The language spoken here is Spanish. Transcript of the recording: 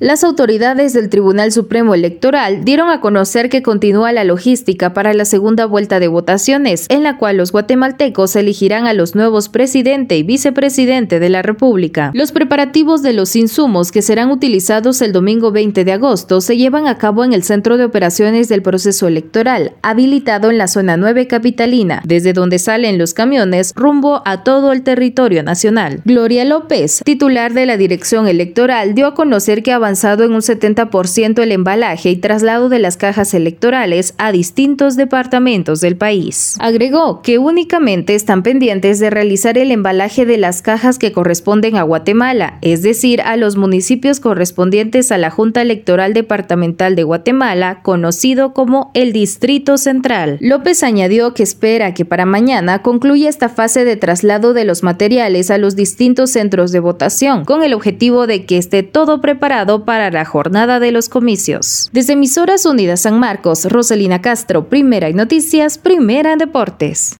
Las autoridades del Tribunal Supremo Electoral dieron a conocer que continúa la logística para la segunda vuelta de votaciones, en la cual los guatemaltecos elegirán a los nuevos presidente y vicepresidente de la República. Los preparativos de los insumos que serán utilizados el domingo 20 de agosto se llevan a cabo en el Centro de Operaciones del Proceso Electoral, habilitado en la zona 9 capitalina, desde donde salen los camiones rumbo a todo el territorio nacional. Gloria López, titular de la Dirección Electoral, dio a conocer que avanzado en un 70% el embalaje y traslado de las cajas electorales a distintos departamentos del país. Agregó que únicamente están pendientes de realizar el embalaje de las cajas que corresponden a Guatemala, es decir, a los municipios correspondientes a la Junta Electoral Departamental de Guatemala, conocido como el Distrito Central. López añadió que espera que para mañana concluya esta fase de traslado de los materiales a los distintos centros de votación, con el objetivo de que esté todo preparado para la jornada de los comicios. Desde Emisoras Unidas San Marcos, Roselina Castro, Primera en Noticias, Primera en Deportes.